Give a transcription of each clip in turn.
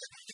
Thank you.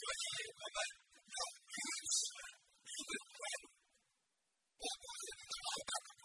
Noe Adolf